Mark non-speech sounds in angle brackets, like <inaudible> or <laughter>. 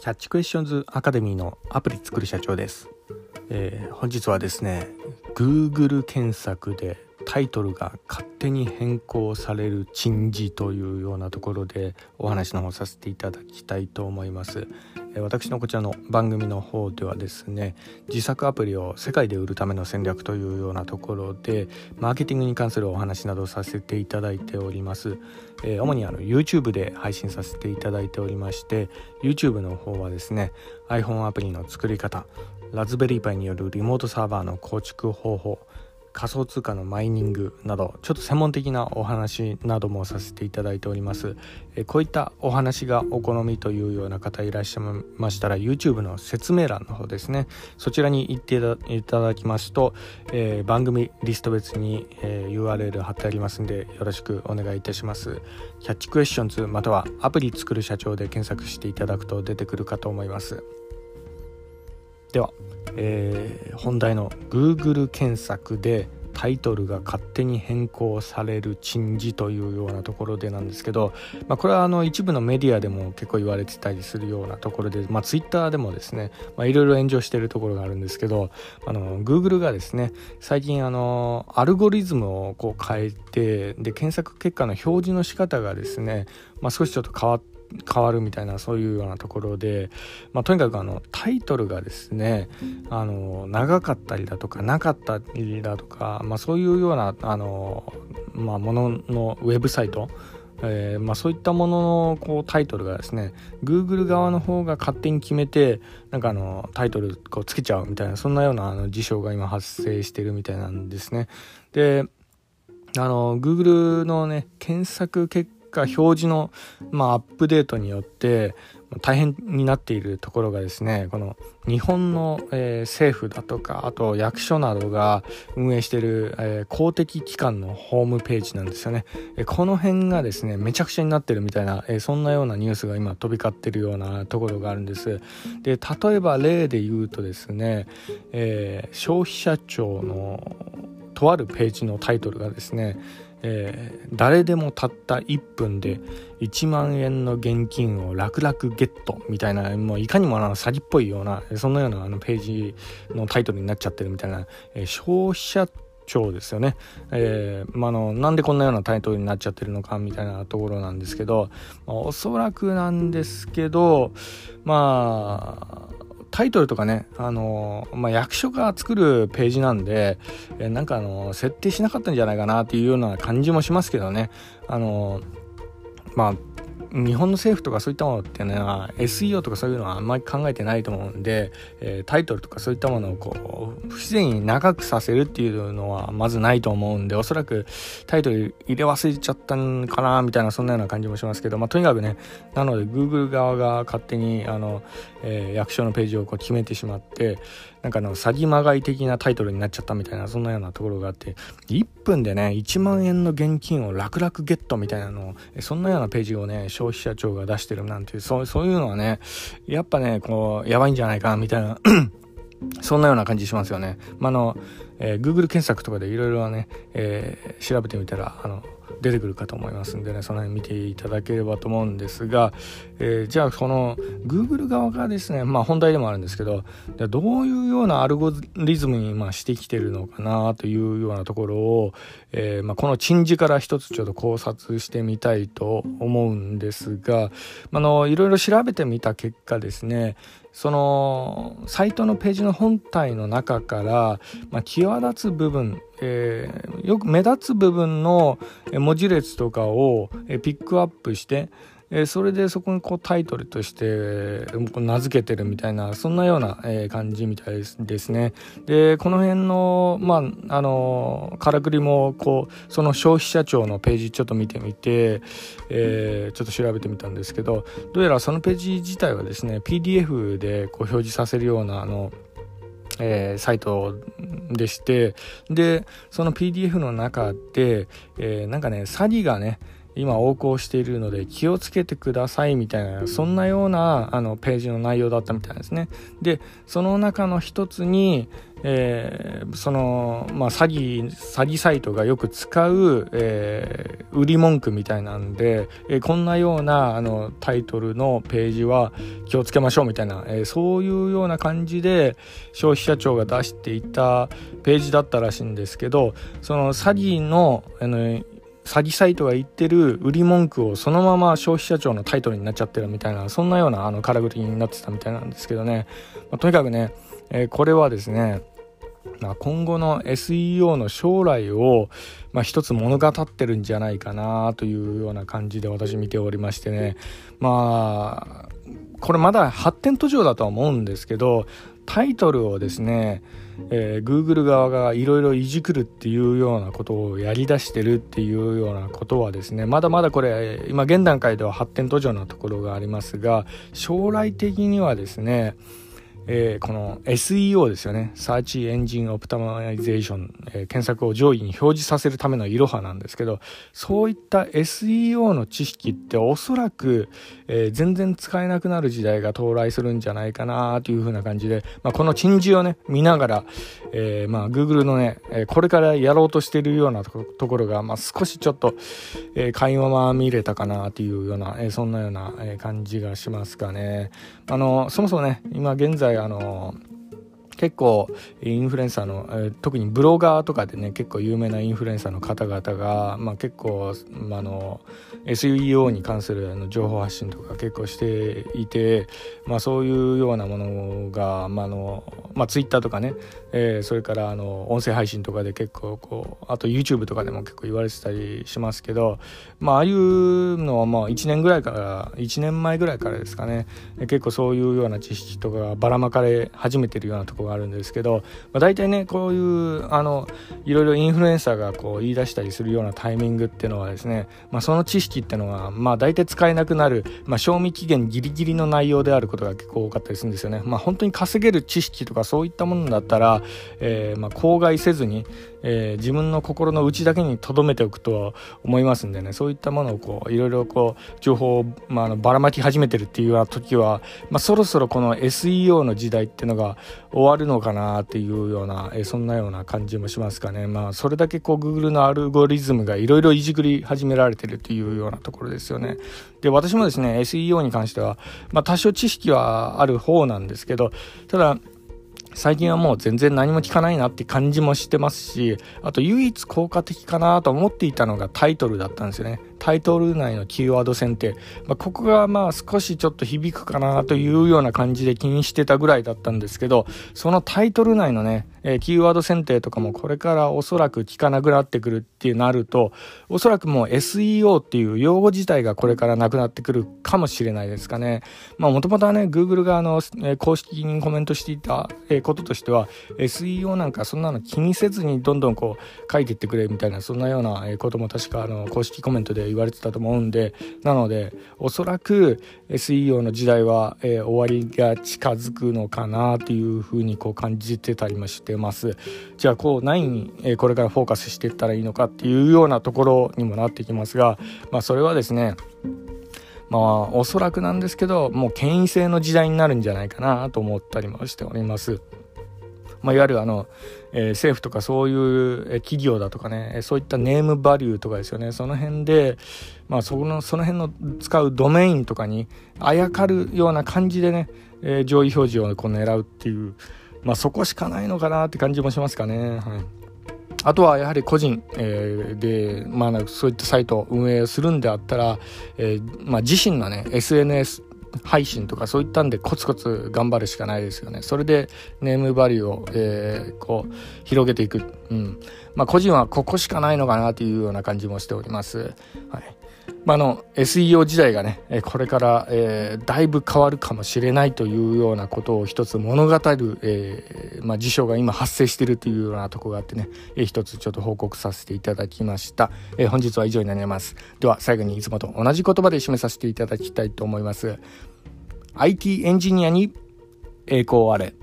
キャッチクエスチョンズアカデミーのアプリ作る社長です、えー、本日はですね Google 検索でタイトルが勝手に変更される珍事というようなところでお話の方させていただきたいと思います。私のこちらの番組の方ではですね自作アプリを世界で売るための戦略というようなところでマーケティングに関するお話などさせていただいております、えー、主にあの YouTube で配信させていただいておりまして YouTube の方はですね iPhone アプリの作り方ラズベリーパイによるリモートサーバーの構築方法仮想通貨のマイニングなどちょっと専門的なお話などもさせていただいております。えこういったお話がお好みというような方いらっしゃいましたら YouTube の説明欄の方ですね。そちらに行っていただきますと、えー、番組リスト別に、えー、URL 貼ってありますんでよろしくお願いいたします。キャッチクエスチョンズまたはアプリ作る社長で検索していただくと出てくるかと思います。ではえー、本題の Google 検索でタイトルが勝手に変更される珍事というようなところでなんですけど、まあ、これはあの一部のメディアでも結構言われてたりするようなところで、まあ、Twitter でもですねいろいろ炎上しているところがあるんですけどあの Google がですね最近あのアルゴリズムをこう変えてで検索結果の表示の仕方がですね、まあ、少しちょっと変わって変わるみたいなそういうようなところで、まあ、とにかくあのタイトルがですねあの長かったりだとかなかったりだとか、まあ、そういうようなあの、まあ、もののウェブサイトえーまあ、そういったもののこうタイトルがですね Google 側の方が勝手に決めてなんかあのタイトルこうつけちゃうみたいなそんなようなあの事象が今発生してるみたいなんですね。であの Google のね検索結果表示の、まあ、アップデートによって大変になっているところがですねこの日本の、えー、政府だとかあと役所などが運営している、えー、公的機関のホームページなんですよね、えー、この辺がですねめちゃくちゃになってるみたいな、えそんなようなニュースが今飛び交ってるようなところがあるんです。で例えば例で言うとですね、え消費者庁のとあるページのタイトルがですねえー、誰でもたった1分で1万円の現金を楽々ゲットみたいなもういかにもあの詐欺っぽいようなそんなようなあのページのタイトルになっちゃってるみたいな、えー、消費者庁ですよね、えーまあの、なんでこんなようなタイトルになっちゃってるのかみたいなところなんですけど、まあ、おそらくなんですけどまあタイトルとかね、あのまあ、役所が作るページなんで、えなんかあの設定しなかったんじゃないかなっていうような感じもしますけどね。あのまあ日本の政府とかそういったものっていうのは SEO とかそういうのはあんまり考えてないと思うんで、えー、タイトルとかそういったものをこう不自然に長くさせるっていうのはまずないと思うんでおそらくタイトル入れ忘れちゃったんかなみたいなそんなような感じもしますけど、まあ、とにかくねなので Google 側が勝手にあの、えー、役所のページをこう決めてしまってなんかの詐欺まがい的なタイトルになっちゃったみたいなそんなようなところがあって1分でね1万円の現金を楽々ゲットみたいなのをそんなようなページをね消費者庁が出してるなんていうそうそういうのはねやっぱねこうやばいんじゃないかみたいな <clears throat> そんなような感じしますよね。まあのえー、Google 検索とかでいろいろね、えー、調べてみたらあの出てくるかと思いますんでねその辺見ていただければと思うんですが、えー、じゃあこの Google 側がですねまあ本題でもあるんですけどどういうようなアルゴリズムにましてきてるのかなというようなところを、えー、まあ、この珍事から一つちょっと考察してみたいと思うんですがあのいろいろ調べてみた結果ですねそのサイトのページの本体の中から、まあ、際立つ部分、えー、よく目立つ部分の文字列とかをピックアップしてえー、それでそこにこうタイトルとして名付けてるみたいなそんなような、え、感じみたいですね。でこの辺のまああのからくりもこうその消費者庁のページちょっと見てみて、えー、ちょっと調べてみたんですけどどうやらそのページ自体はですね PDF でこう表示させるようなあのえー、サイトでしてでその PDF の中で、えー、なんかね詐欺がね今横行しているので気をつけてくださいみたいなそんなようなあのページの内容だったみたいですね。でその中の一つにえー、その、まあ、詐欺、詐欺サイトがよく使う、えー、売り文句みたいなんで、えー、こんなようなあのタイトルのページは気をつけましょうみたいな、え、そういうような感じで消費者庁が出していたページだったらしいんですけど、その詐欺の、あの、詐欺サイトが言ってる売り文句をそのまま消費者庁のタイトルになっちゃってるみたいなそんなようなあの空振りになってたみたいなんですけどね、まあ、とにかくね、えー、これはですねまあ、今後の SEO の将来を、まあ、一つ物語ってるんじゃないかなというような感じで私見ておりましてね。まあこれまだ発展途上だとは思うんですけどタイトルをですね、えー、Google 側がいろいろいじくるっていうようなことをやりだしてるっていうようなことはですねまだまだこれ今現段階では発展途上なところがありますが将来的にはですねえー、この SEO ですよね。Search Engine Optimization、えー、検索を上位に表示させるためのいろはなんですけど、そういった SEO の知識っておそらく、えー、全然使えなくなる時代が到来するんじゃないかなというふうな感じで、まあ、この珍事をね、見ながら、えまあ、Google のね、これからやろうとしているようなところが、まあ、少しちょっと、えー、垣間ま見れたかなというような、えそんなような、感じがしますかね。あの、そもそもね、今現在あの結構インフルエンサーの、え、特にブロガーとかでね結構有名なインフルエンサーの方々が、まあ、結構、まあの SEO に関するあの情報発信とか結構していて、まあ、そういうようなものが、まあのまあ、Twitter とかね、えー、それからあの音声配信とかで結構こうあと YouTube とかでも結構言われてたりしますけど、まあ、ああいうのはまあ1年ぐらいから1年前ぐらいからですかね結構そういうような知識とかがばらまかれ始めてるようなところがあるんですけど、まあ、大体ねこういうあのいろいろインフルエンサーがこう言い出したりするようなタイミングっていうのはですね、まあ、その知識っていうのはまあ大体使えなくなる、まあ、賞味期限ギリギリの内容であることが結構多かったりするんですよね。まあ、本当に稼げる知識とかそういったものだったら、えー、まあ口外せずに、えー、自分の心の内だけに留めておくとは思いますんでね。そういったものをこういろいろこう情報を、まあ、あのばらまき始めてるっていうような時は、まあ、そろそろこの SEO の時代っていうのが終わるのかなっていうような、えー、そんなような感じもしますかね。まあそれだけこう Google のアルゴリズムがいろいろいじくり始められてるっていうようなところですよね。で私もですね SEO に関しては、まあ、多少知識はある方なんですけどただ最近はもう全然何も聞かないなって感じもしてますし、あと唯一効果的かなと思っていたのがタイトルだったんですよね。タイトル内のキーワード選定、まあ、ここがまあ少しちょっと響くかなというような感じで気にしてたぐらいだったんですけど、そのタイトル内のね、えー、キーワード選定とかもこれからおそらく効かなくなってくるってなると、おそらくもう SEO っていう用語自体がこれからなくなってくるかもしれないですかね。まあもともとはね、Google があの、えー、公式にコメントしていた、え、こととしては、SEO なんかそんなの気にせずにどんどんこう書いていってくれみたいな、そんなようなことも確かあの公式コメントで言われてたと思うんでなのでおそらく SEO の時代は、えー、終わりが近づくのかなというふうにこう感じてたりもしてますじゃあこう何に、えー、これからフォーカスしていったらいいのかっていうようなところにもなってきますが、まあ、それはですねまあおそらくなんですけどもう権威性の時代になるんじゃないかなと思ったりもしております。まあ、いわゆるあの、えー、政府とかそういう企業だとかねそういったネームバリューとかですよねその辺で、まあ、そのその辺の使うドメインとかにあやかるような感じでね、えー、上位表示をこう狙うっていう、まあ、そこしかないのかなって感じもしますかね。はいあとはやはり個人、えー、で、まあ、そういったサイトを運営するんであったら、えーまあ、自身のね SNS 配信とかそういったんでコツコツ頑張るしかないですよね。それでネームバリューを、えー、こう広げていく。うん。まあ個人はここしかないのかなというような感じもしております。はい。まあ、の SEO 時代がねこれから、えー、だいぶ変わるかもしれないというようなことを一つ物語る、えーまあ、事象が今発生しているというようなとこがあってね、えー、一つちょっと報告させていただきました、えー、本日は以上になります。では最後にいつもと同じ言葉で締めさせていただきたいと思います。IT エンジニアに栄光あれ。